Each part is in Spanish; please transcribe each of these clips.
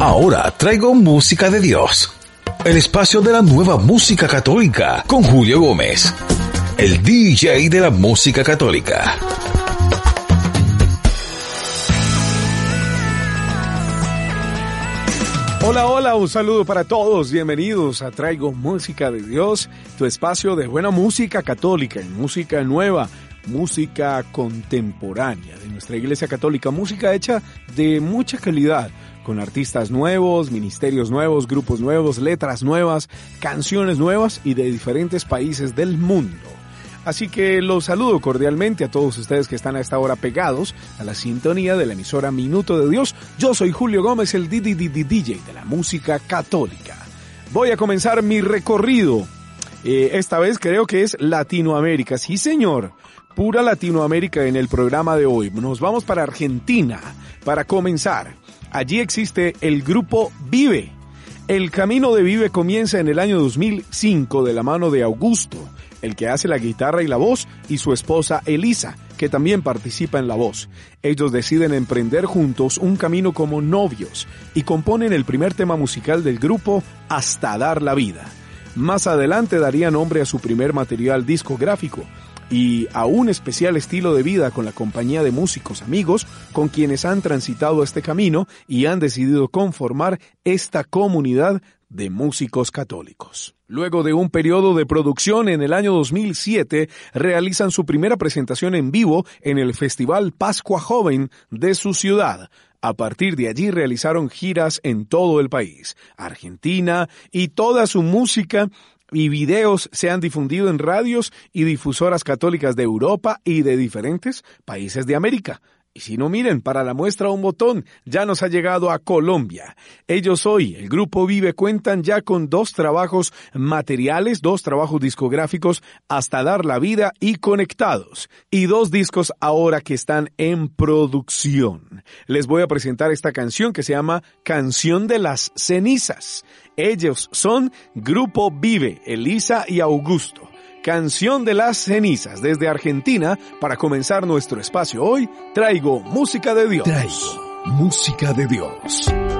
Ahora traigo música de Dios. El espacio de la nueva música católica con Julio Gómez, el DJ de la música católica. Hola, hola, un saludo para todos. Bienvenidos a Traigo Música de Dios, tu espacio de buena música católica y música nueva, música contemporánea de nuestra Iglesia Católica, música hecha de mucha calidad con artistas nuevos, ministerios nuevos, grupos nuevos, letras nuevas, canciones nuevas y de diferentes países del mundo. Así que los saludo cordialmente a todos ustedes que están a esta hora pegados a la sintonía de la emisora Minuto de Dios. Yo soy Julio Gómez, el DJ de la música católica. Voy a comenzar mi recorrido. Eh, esta vez creo que es Latinoamérica. Sí, señor. Pura Latinoamérica en el programa de hoy. Nos vamos para Argentina para comenzar. Allí existe el grupo Vive. El camino de Vive comienza en el año 2005 de la mano de Augusto, el que hace la guitarra y la voz, y su esposa Elisa, que también participa en la voz. Ellos deciden emprender juntos un camino como novios y componen el primer tema musical del grupo Hasta dar la vida. Más adelante daría nombre a su primer material discográfico, y a un especial estilo de vida con la compañía de músicos amigos con quienes han transitado este camino y han decidido conformar esta comunidad de músicos católicos. Luego de un periodo de producción en el año 2007, realizan su primera presentación en vivo en el Festival Pascua Joven de su ciudad. A partir de allí realizaron giras en todo el país, Argentina, y toda su música y videos se han difundido en radios y difusoras católicas de Europa y de diferentes países de América. Y si no miren, para la muestra un botón, ya nos ha llegado a Colombia. Ellos hoy, el grupo Vive, cuentan ya con dos trabajos materiales, dos trabajos discográficos hasta dar la vida y conectados, y dos discos ahora que están en producción. Les voy a presentar esta canción que se llama Canción de las Cenizas. Ellos son Grupo Vive, Elisa y Augusto. Canción de las cenizas desde Argentina para comenzar nuestro espacio hoy. Traigo música de Dios. Traigo música de Dios.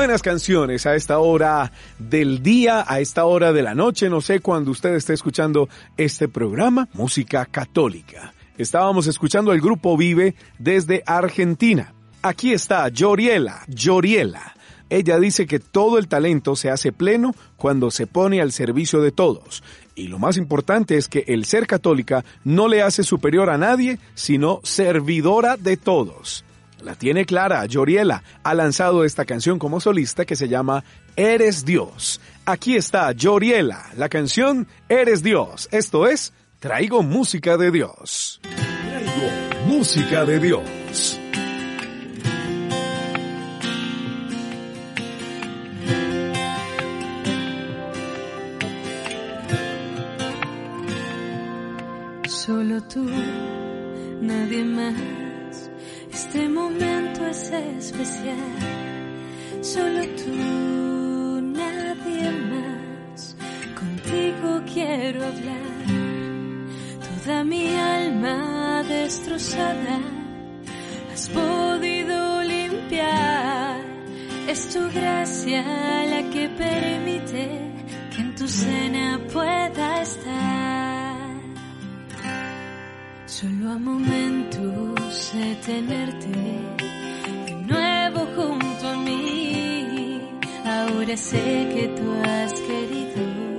Buenas canciones a esta hora del día, a esta hora de la noche, no sé cuándo usted esté escuchando este programa, Música Católica. Estábamos escuchando el grupo Vive desde Argentina. Aquí está Yoriela, Yoriela. Ella dice que todo el talento se hace pleno cuando se pone al servicio de todos. Y lo más importante es que el ser católica no le hace superior a nadie, sino servidora de todos. La tiene clara, Yoriela ha lanzado esta canción como solista que se llama Eres Dios. Aquí está Yoriela, la canción Eres Dios. Esto es, traigo música de Dios. Traigo música de Dios. Especial, solo tú, nadie más. Contigo quiero hablar, toda mi alma destrozada has podido limpiar. Es tu gracia la que permite que en tu cena pueda estar. Solo a momentos de tenerte Ahora sé que tú has querido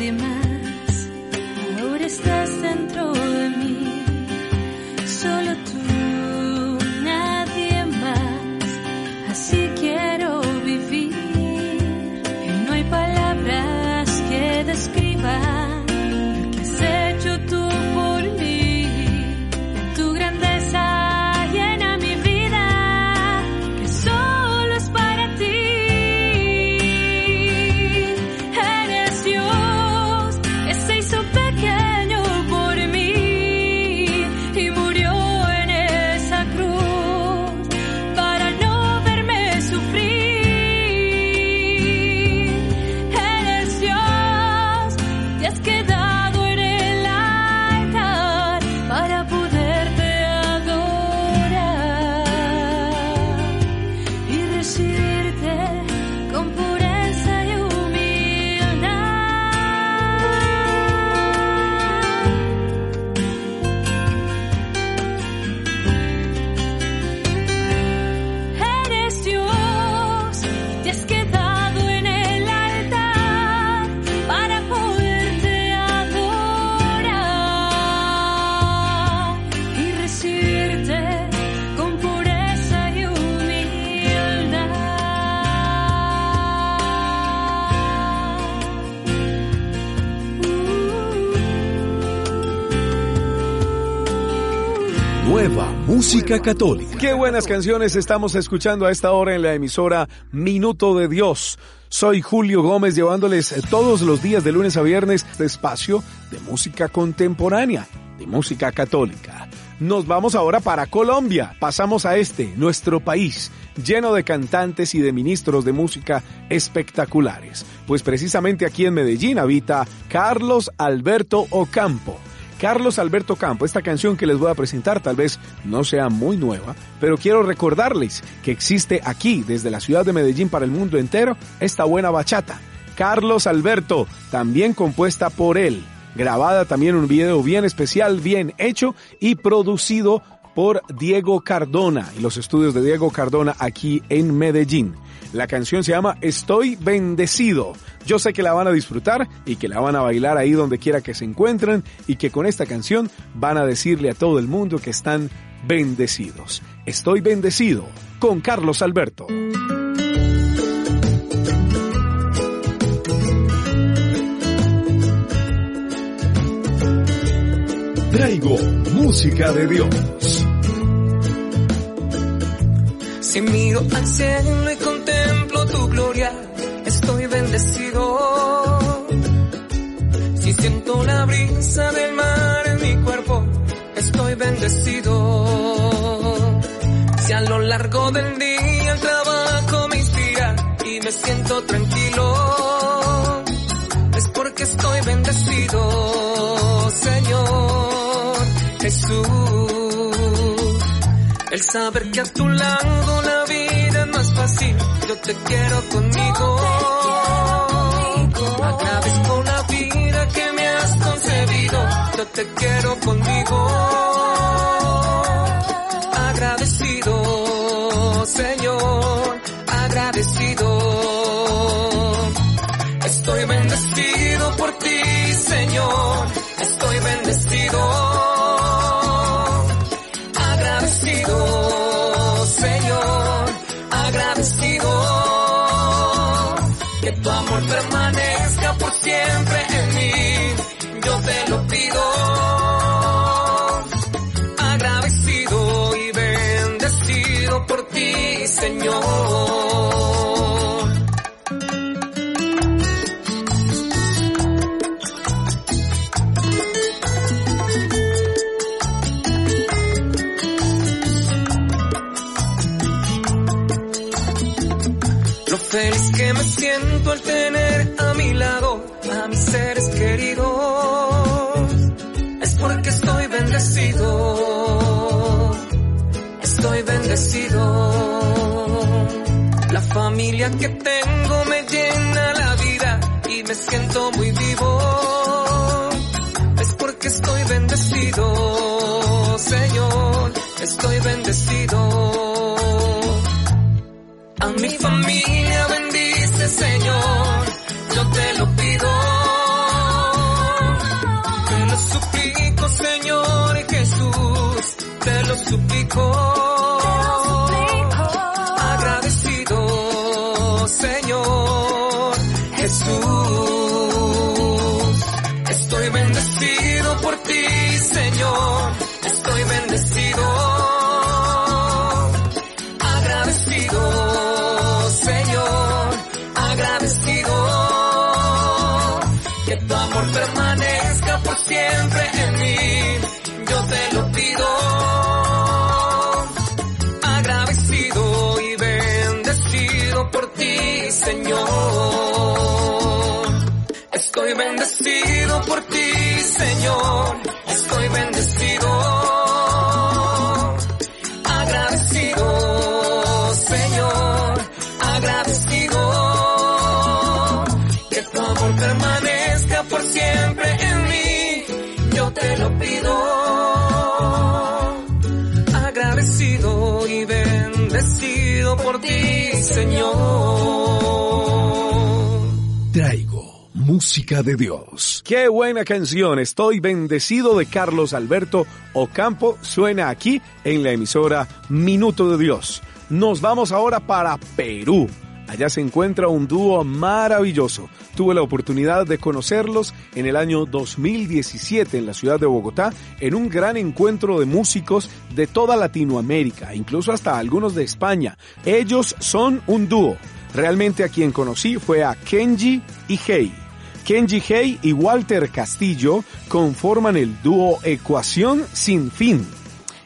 nadie más. Nueva música católica. Qué buenas canciones estamos escuchando a esta hora en la emisora Minuto de Dios. Soy Julio Gómez llevándoles todos los días de lunes a viernes este espacio de música contemporánea, de música católica. Nos vamos ahora para Colombia. Pasamos a este, nuestro país, lleno de cantantes y de ministros de música espectaculares. Pues precisamente aquí en Medellín habita Carlos Alberto Ocampo. Carlos Alberto Campo, esta canción que les voy a presentar tal vez no sea muy nueva, pero quiero recordarles que existe aquí, desde la ciudad de Medellín para el mundo entero, esta buena bachata. Carlos Alberto, también compuesta por él. grabada también un video bien especial, bien hecho y producido por Diego Cardona y los estudios de Diego Cardona aquí en Medellín. La canción se llama Estoy bendecido. Yo sé que la van a disfrutar y que la van a bailar ahí donde quiera que se encuentren y que con esta canción van a decirle a todo el mundo que están bendecidos. Estoy bendecido con Carlos Alberto. Traigo música de Dios. Si miro al cielo y gloria, estoy bendecido. Si siento la brisa del mar en mi cuerpo, estoy bendecido. Si a lo largo del día el trabajo me inspira y me siento tranquilo, es porque estoy bendecido, Señor Jesús. El saber que a tu lado la más fácil, yo te quiero conmigo. Agradezco la vida que me has concebido, yo te quiero conmigo. Agradecido, Señor, agradecido. Estoy bendecido por ti, Señor, estoy bendecido. Agradecido. Que tu amor permanezca por siempre en mí, yo te lo pido. Agradecido y bendecido por ti, Señor. Que tengo me llena la vida y me siento muy vivo. Es porque estoy bendecido, Señor. Estoy bendecido. A mi familia bendice, Señor, yo te lo pido. Te lo suplico, Señor Jesús, te lo suplico. Estoy bendecido por ti, Señor. Estoy bendecido. Agradecido, Señor. Agradecido. Que tu amor permanezca por siempre en mí. Yo te lo pido. Agradecido y bendecido por ti, Señor. Música de Dios. Qué buena canción, Estoy bendecido de Carlos Alberto Ocampo, suena aquí en la emisora Minuto de Dios. Nos vamos ahora para Perú. Allá se encuentra un dúo maravilloso. Tuve la oportunidad de conocerlos en el año 2017 en la ciudad de Bogotá en un gran encuentro de músicos de toda Latinoamérica, incluso hasta algunos de España. Ellos son un dúo. Realmente a quien conocí fue a Kenji y Hey. Kenji Hey y Walter Castillo conforman el dúo Ecuación Sin Fin.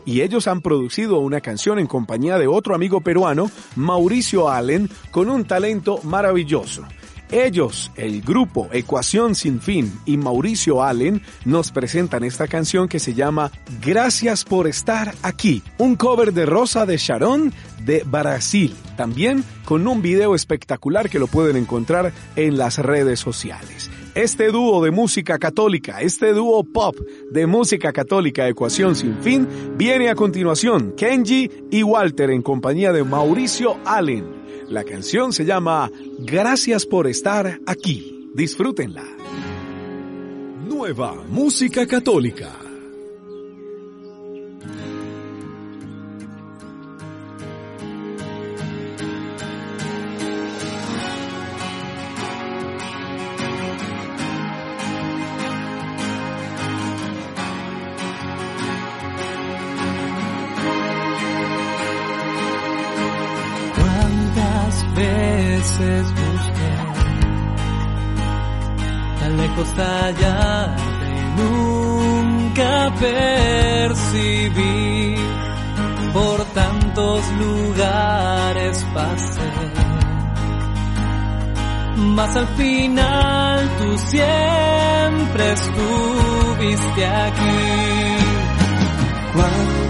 Y ellos han producido una canción en compañía de otro amigo peruano, Mauricio Allen, con un talento maravilloso. Ellos, el grupo Ecuación Sin Fin y Mauricio Allen, nos presentan esta canción que se llama Gracias por estar aquí, un cover de Rosa de Sharon de Brasil, también con un video espectacular que lo pueden encontrar en las redes sociales. Este dúo de música católica, este dúo pop de música católica Ecuación Sin Fin, viene a continuación Kenji y Walter en compañía de Mauricio Allen. La canción se llama Gracias por estar aquí. Disfrútenla. Nueva música católica.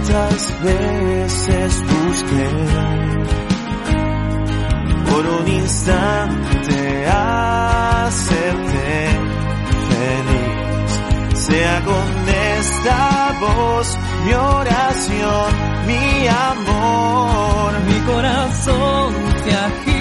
¿Cuántas veces busqué. Por un instante hacerte sea con esta voz mi oración, mi amor, mi corazón te agita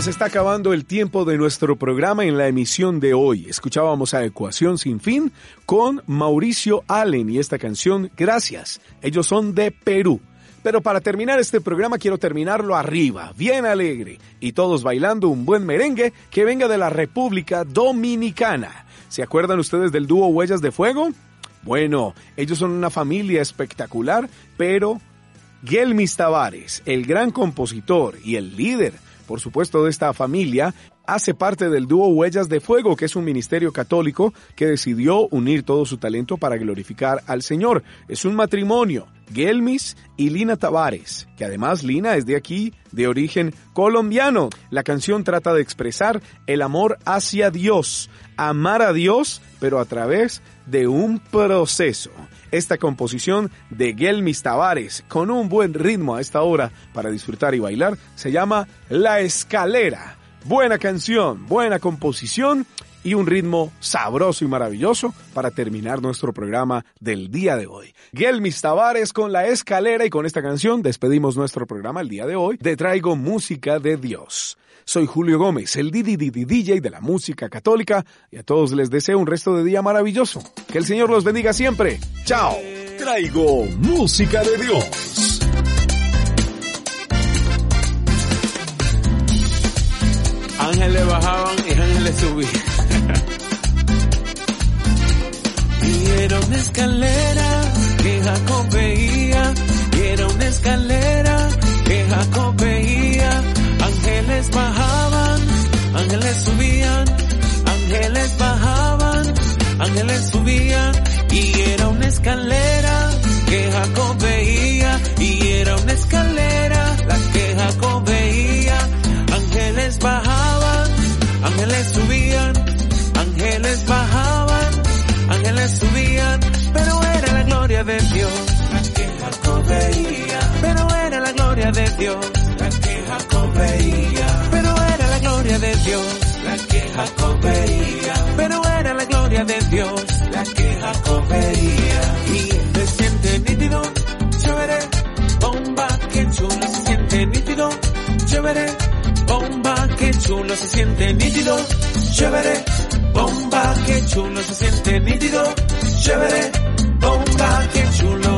nos está acabando el tiempo de nuestro programa en la emisión de hoy. Escuchábamos a Ecuación Sin Fin con Mauricio Allen y esta canción Gracias. Ellos son de Perú. Pero para terminar este programa quiero terminarlo arriba, bien alegre, y todos bailando un buen merengue que venga de la República Dominicana. ¿Se acuerdan ustedes del dúo Huellas de Fuego? Bueno, ellos son una familia espectacular, pero Gelmis Tavares, el gran compositor y el líder por supuesto, de esta familia, hace parte del dúo Huellas de Fuego, que es un ministerio católico que decidió unir todo su talento para glorificar al Señor. Es un matrimonio, Gelmis y Lina Tavares, que además Lina es de aquí, de origen colombiano. La canción trata de expresar el amor hacia Dios, amar a Dios, pero a través de un proceso esta composición de Gelmis Tavares con un buen ritmo a esta hora para disfrutar y bailar se llama La Escalera. Buena canción, buena composición y un ritmo sabroso y maravilloso para terminar nuestro programa del día de hoy. Gelmis Tavares con La Escalera y con esta canción despedimos nuestro programa el día de hoy. Te traigo música de Dios. Soy Julio Gómez, el DJ de la música católica, y a todos les deseo un resto de día maravilloso. Que el Señor los bendiga siempre. Chao. Traigo música de Dios. Ángeles bajaban y ángeles subían. Era una escalera que Jacob veía, y era una escalera que Jacob veía. Ángeles bajaban, ángeles subían, ángeles bajaban, ángeles subían, y era una escalera que Jacob veía, y era una escalera la que Jacob veía, ángeles bajaban, ángeles subían, gloria de Dios la veía, pero era la gloria de Dios Jacob veía. Pero era la gloria de Dios la que Jacob veía. Pero era la gloria de Dios la que Jacob veía. Y se siente nítido, chévere, bomba, que chulo, se siente nítido, chévere, bomba, que chulo, se siente nítido, chévere, bomba, que chulo, se siente nítido, chévere, bomba, que chulo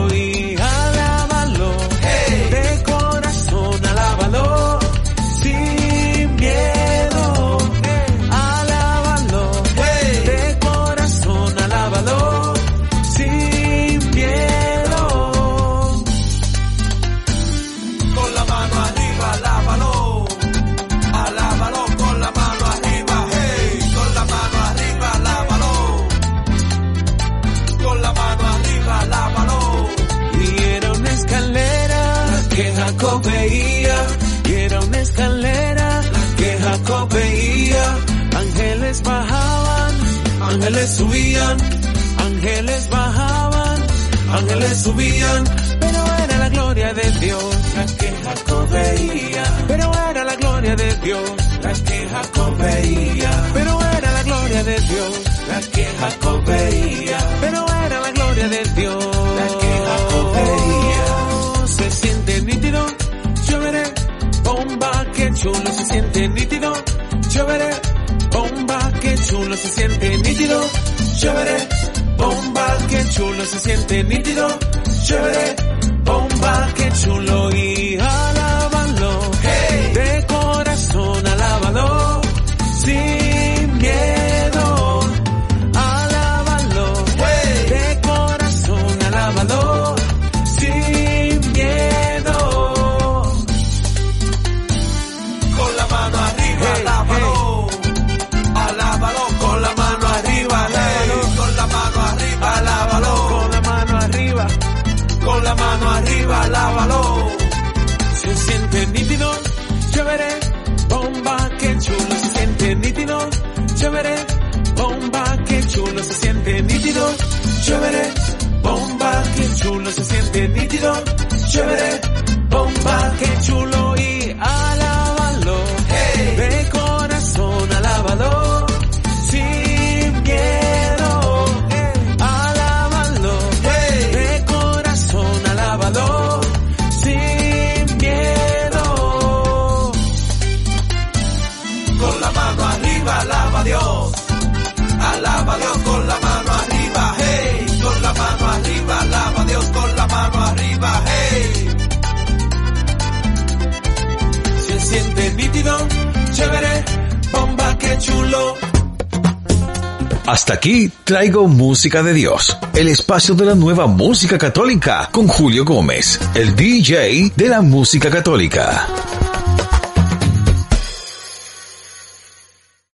subían. Pero era la gloria de Dios la que Jacob veía. Pero era la gloria de Dios la que Jacob veía. Pero era la gloria de Dios la que Jacob veía. Pero era la gloria de Dios la que Jacob veía. Se siente nítido, chévere, bomba, que chulo, se siente nítido, chévere, bomba, que chulo, se siente nítido, chévere, bomba, que chulo, se siente nítido, chévere, bomba, que chulo y chévere, bomba, que chulo Hasta aquí traigo música de Dios, el espacio de la nueva música católica con Julio Gómez, el DJ de la música católica.